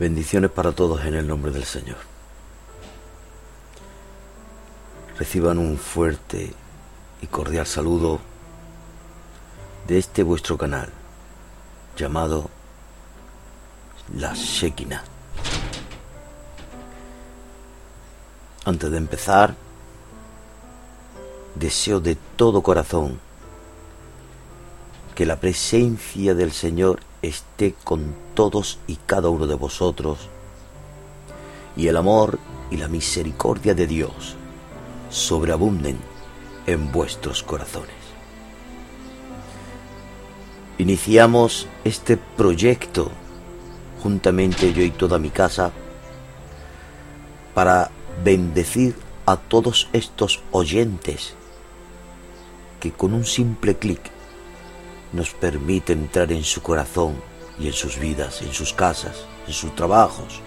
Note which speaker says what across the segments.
Speaker 1: Bendiciones para todos en el nombre del Señor. Reciban un fuerte y cordial saludo de este vuestro canal llamado La Shekinah. Antes de empezar, deseo de todo corazón que la presencia del Señor esté con todos y cada uno de vosotros, y el amor y la misericordia de Dios sobreabunden en vuestros corazones. Iniciamos este proyecto juntamente yo y toda mi casa para bendecir a todos estos oyentes que con un simple clic nos permite entrar en su corazón y en sus vidas, en sus casas, en sus trabajos.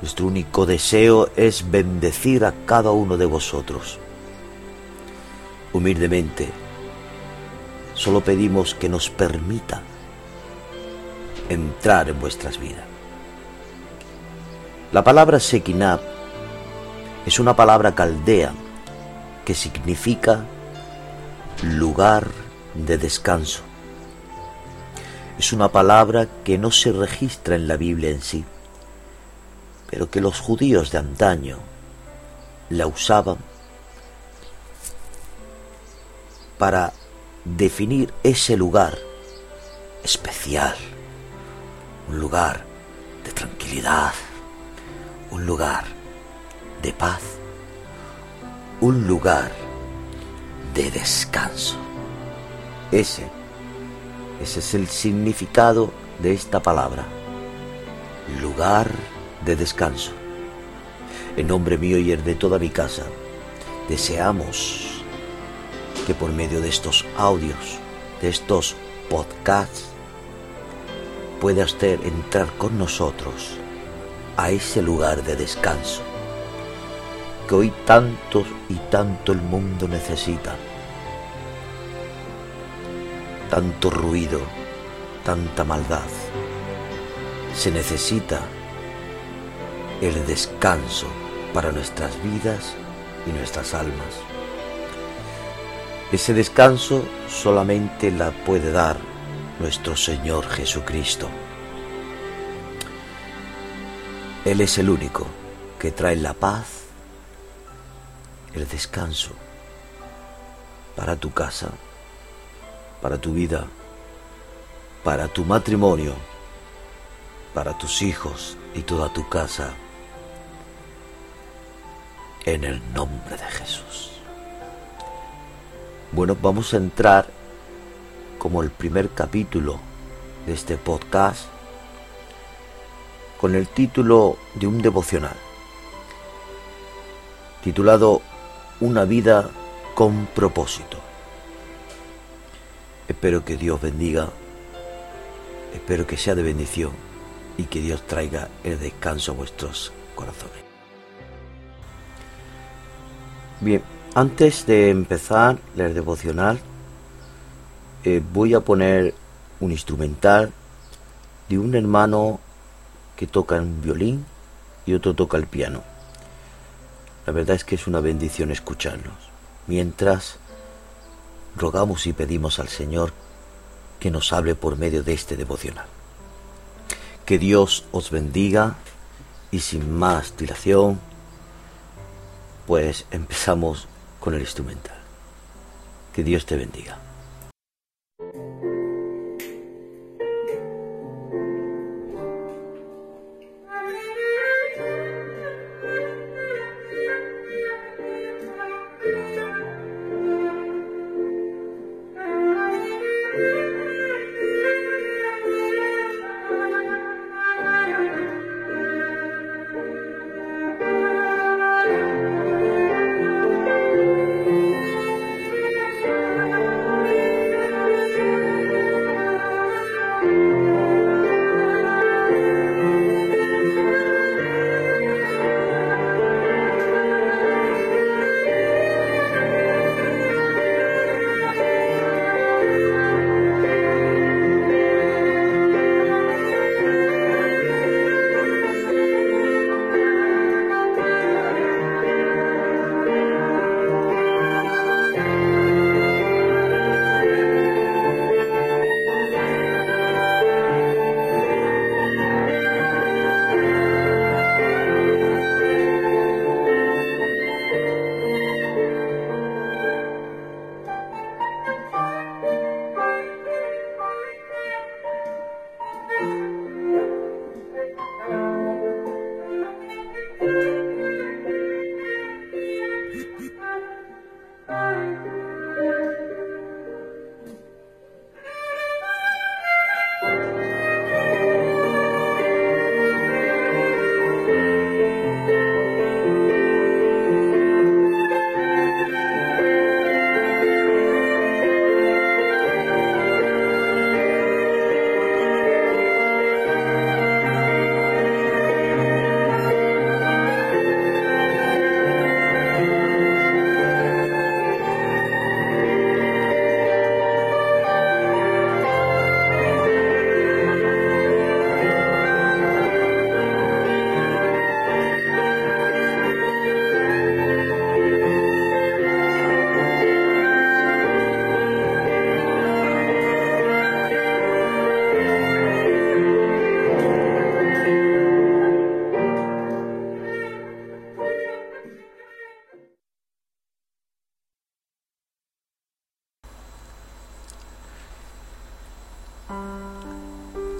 Speaker 1: Nuestro único deseo es bendecir a cada uno de vosotros. Humildemente, solo pedimos que nos permita entrar en vuestras vidas. La palabra Sekinab es una palabra caldea que significa lugar de descanso. Es una palabra que no se registra en la Biblia en sí, pero que los judíos de antaño la usaban para definir ese lugar especial, un lugar de tranquilidad, un lugar de paz, un lugar de descanso. Ese, ese es el significado de esta palabra. Lugar de descanso. En nombre mío y el de toda mi casa, deseamos que por medio de estos audios, de estos podcasts, pueda usted entrar con nosotros a ese lugar de descanso que hoy tanto y tanto el mundo necesita tanto ruido, tanta maldad. Se necesita el descanso para nuestras vidas y nuestras almas. Ese descanso solamente la puede dar nuestro Señor Jesucristo. Él es el único que trae la paz, el descanso para tu casa para tu vida, para tu matrimonio, para tus hijos y toda tu casa. En el nombre de Jesús. Bueno, vamos a entrar como el primer capítulo de este podcast con el título de un devocional titulado Una vida con propósito. Espero que Dios bendiga, espero que sea de bendición y que Dios traiga el descanso a vuestros corazones. Bien, antes de empezar el devocional, eh, voy a poner un instrumental de un hermano que toca un violín y otro toca el piano. La verdad es que es una bendición escucharlos. Mientras rogamos y pedimos al Señor que nos hable por medio de este devocional. Que Dios os bendiga y sin más dilación, pues empezamos con el instrumental. Que Dios te bendiga.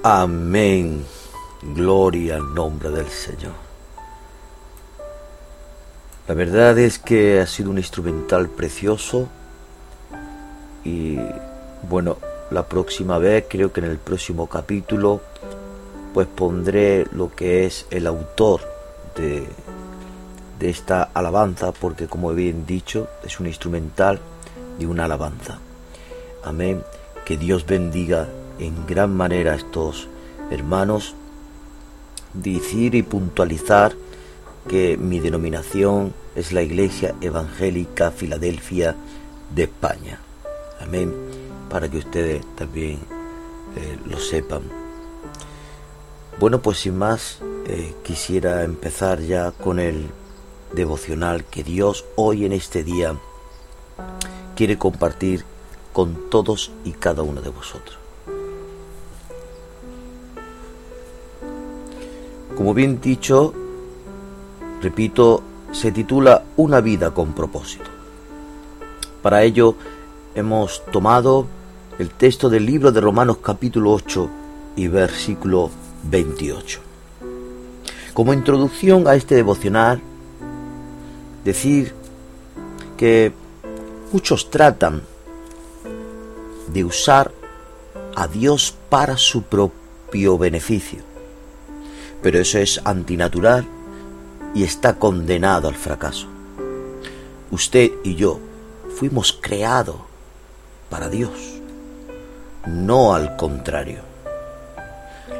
Speaker 1: Amén. Gloria al nombre del Señor. La verdad es que ha sido un instrumental precioso y bueno, la próxima vez, creo que en el próximo capítulo, pues pondré lo que es el autor de, de esta alabanza, porque como he bien dicho, es un instrumental de una alabanza. Amén. Que Dios bendiga en gran manera estos hermanos. Decir y puntualizar que mi denominación es la Iglesia Evangélica Filadelfia de España. Amén. Para que ustedes también eh, lo sepan. Bueno, pues sin más, eh, quisiera empezar ya con el devocional que Dios hoy en este día quiere compartir con todos y cada uno de vosotros. Como bien dicho, repito, se titula Una vida con propósito. Para ello hemos tomado el texto del libro de Romanos capítulo 8 y versículo 28. Como introducción a este devocional, decir que muchos tratan de usar a Dios para su propio beneficio. Pero eso es antinatural y está condenado al fracaso. Usted y yo fuimos creados para Dios, no al contrario.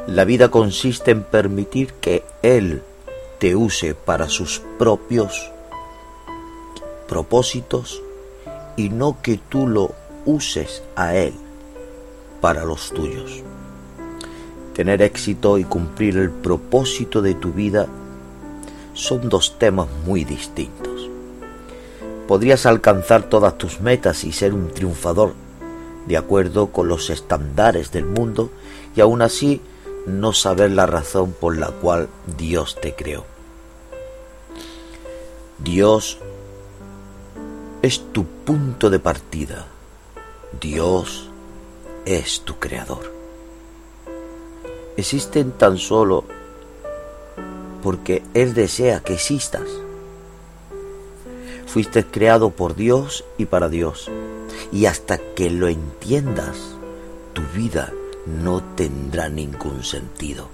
Speaker 1: La vida consiste en permitir que Él te use para sus propios propósitos y no que tú lo uses a Él para los tuyos. Tener éxito y cumplir el propósito de tu vida son dos temas muy distintos. Podrías alcanzar todas tus metas y ser un triunfador de acuerdo con los estándares del mundo y aún así no saber la razón por la cual Dios te creó. Dios es tu punto de partida Dios es tu creador. Existen tan solo porque Él desea que existas. Fuiste creado por Dios y para Dios. Y hasta que lo entiendas, tu vida no tendrá ningún sentido.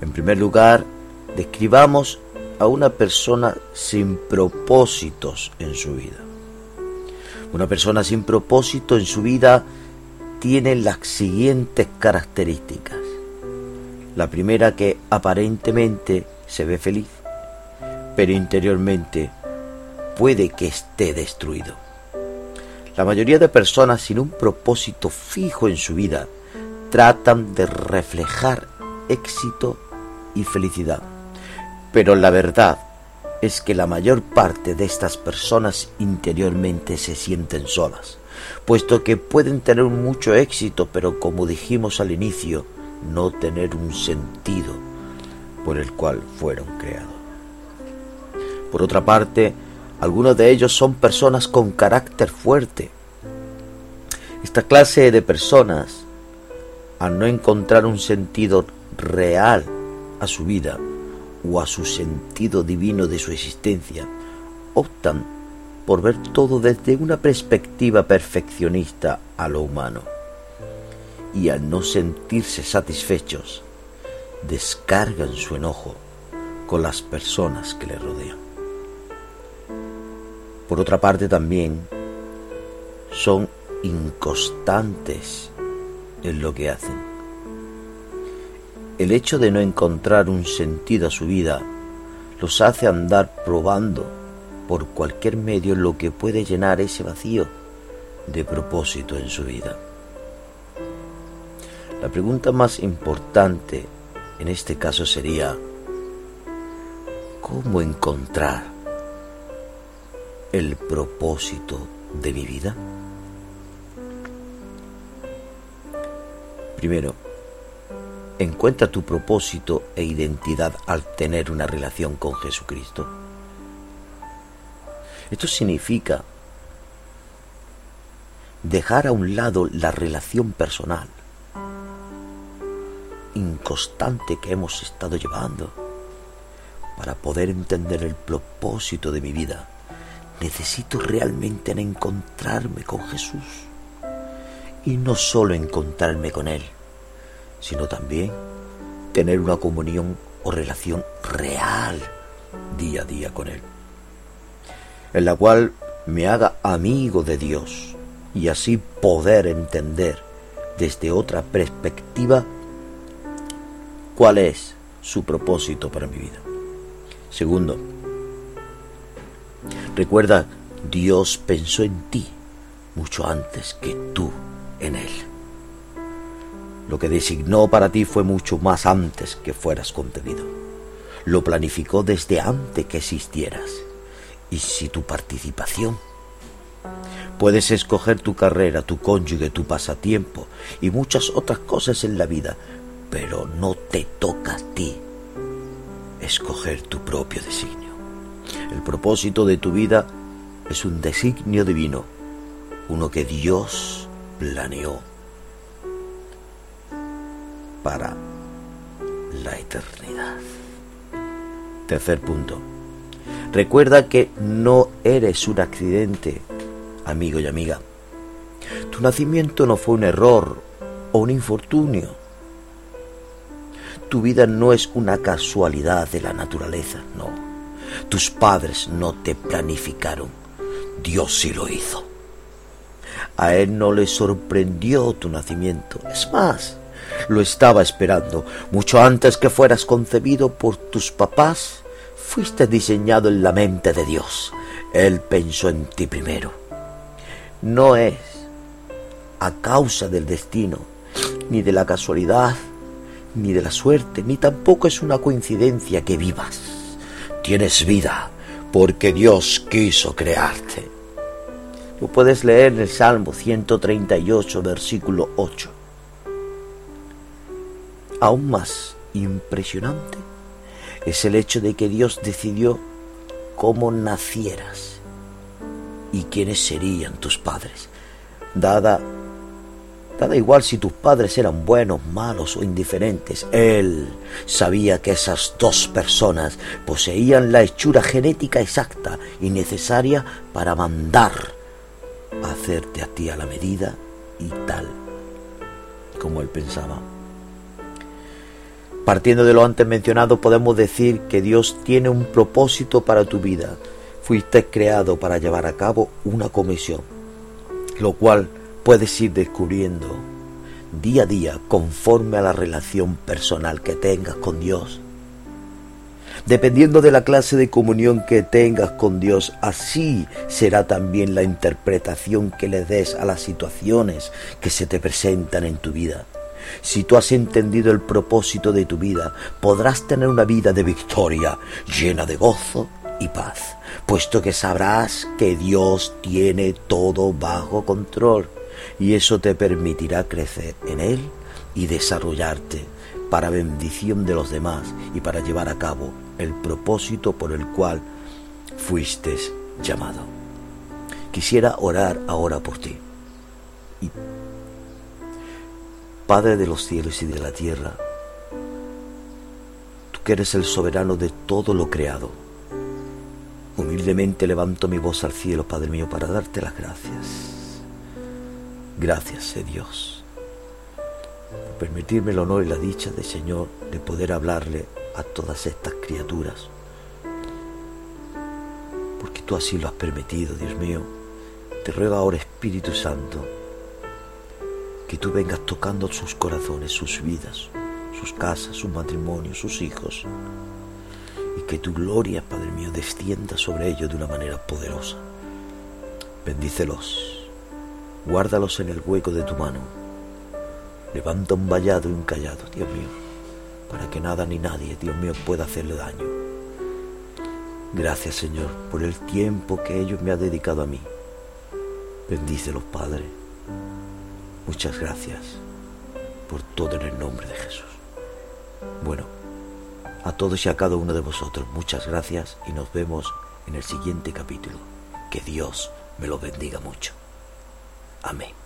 Speaker 1: En primer lugar, describamos a una persona sin propósitos en su vida. Una persona sin propósito en su vida tiene las siguientes características. La primera que aparentemente se ve feliz, pero interiormente puede que esté destruido. La mayoría de personas sin un propósito fijo en su vida tratan de reflejar éxito y felicidad. Pero la verdad es que la mayor parte de estas personas interiormente se sienten solas, puesto que pueden tener mucho éxito, pero como dijimos al inicio, no tener un sentido por el cual fueron creados. Por otra parte, algunos de ellos son personas con carácter fuerte. Esta clase de personas, al no encontrar un sentido real a su vida, o a su sentido divino de su existencia, optan por ver todo desde una perspectiva perfeccionista a lo humano. Y al no sentirse satisfechos, descargan su enojo con las personas que le rodean. Por otra parte también son inconstantes en lo que hacen el hecho de no encontrar un sentido a su vida los hace andar probando por cualquier medio lo que puede llenar ese vacío de propósito en su vida. La pregunta más importante en este caso sería, ¿cómo encontrar el propósito de mi vida? Primero, encuentra tu propósito e identidad al tener una relación con Jesucristo. Esto significa dejar a un lado la relación personal inconstante que hemos estado llevando. Para poder entender el propósito de mi vida, necesito realmente encontrarme con Jesús. Y no solo encontrarme con Él, sino también tener una comunión o relación real día a día con Él, en la cual me haga amigo de Dios y así poder entender desde otra perspectiva cuál es su propósito para mi vida. Segundo, recuerda, Dios pensó en ti mucho antes que tú en Él. Lo que designó para ti fue mucho más antes que fueras concebido. Lo planificó desde antes que existieras. Y si tu participación Puedes escoger tu carrera, tu cónyuge, tu pasatiempo y muchas otras cosas en la vida, pero no te toca a ti escoger tu propio designio. El propósito de tu vida es un designio divino, uno que Dios planeó para la eternidad. Tercer punto. Recuerda que no eres un accidente, amigo y amiga. Tu nacimiento no fue un error o un infortunio. Tu vida no es una casualidad de la naturaleza, no. Tus padres no te planificaron, Dios sí lo hizo. A Él no le sorprendió tu nacimiento, es más, lo estaba esperando. Mucho antes que fueras concebido por tus papás, fuiste diseñado en la mente de Dios. Él pensó en ti primero. No es a causa del destino, ni de la casualidad, ni de la suerte, ni tampoco es una coincidencia que vivas. Tienes vida porque Dios quiso crearte. Lo puedes leer en el Salmo 138, versículo 8 aún más impresionante es el hecho de que Dios decidió cómo nacieras y quiénes serían tus padres. Dada, dada igual si tus padres eran buenos, malos o indiferentes, Él sabía que esas dos personas poseían la hechura genética exacta y necesaria para mandar a hacerte a ti a la medida y tal como Él pensaba. Partiendo de lo antes mencionado, podemos decir que Dios tiene un propósito para tu vida. Fuiste creado para llevar a cabo una comisión, lo cual puedes ir descubriendo día a día conforme a la relación personal que tengas con Dios. Dependiendo de la clase de comunión que tengas con Dios, así será también la interpretación que le des a las situaciones que se te presentan en tu vida. Si tú has entendido el propósito de tu vida, podrás tener una vida de victoria, llena de gozo y paz, puesto que sabrás que Dios tiene todo bajo control y eso te permitirá crecer en Él y desarrollarte para bendición de los demás y para llevar a cabo el propósito por el cual fuiste llamado. Quisiera orar ahora por ti Padre de los cielos y de la tierra, tú que eres el soberano de todo lo creado, humildemente levanto mi voz al cielo, Padre mío, para darte las gracias. Gracias, eh Dios, por permitirme el honor y la dicha de Señor de poder hablarle a todas estas criaturas. Porque tú así lo has permitido, Dios mío. Te ruego ahora, Espíritu Santo, que tú vengas tocando sus corazones, sus vidas, sus casas, sus matrimonios, sus hijos, y que tu gloria, Padre mío, descienda sobre ellos de una manera poderosa. Bendícelos, guárdalos en el hueco de tu mano, levanta un vallado y un callado, Dios mío, para que nada ni nadie, Dios mío, pueda hacerle daño. Gracias, Señor, por el tiempo que ellos me han dedicado a mí. Bendícelos, Padre Muchas gracias por todo en el nombre de Jesús. Bueno, a todos y a cada uno de vosotros, muchas gracias y nos vemos en el siguiente capítulo. Que Dios me lo bendiga mucho. Amén.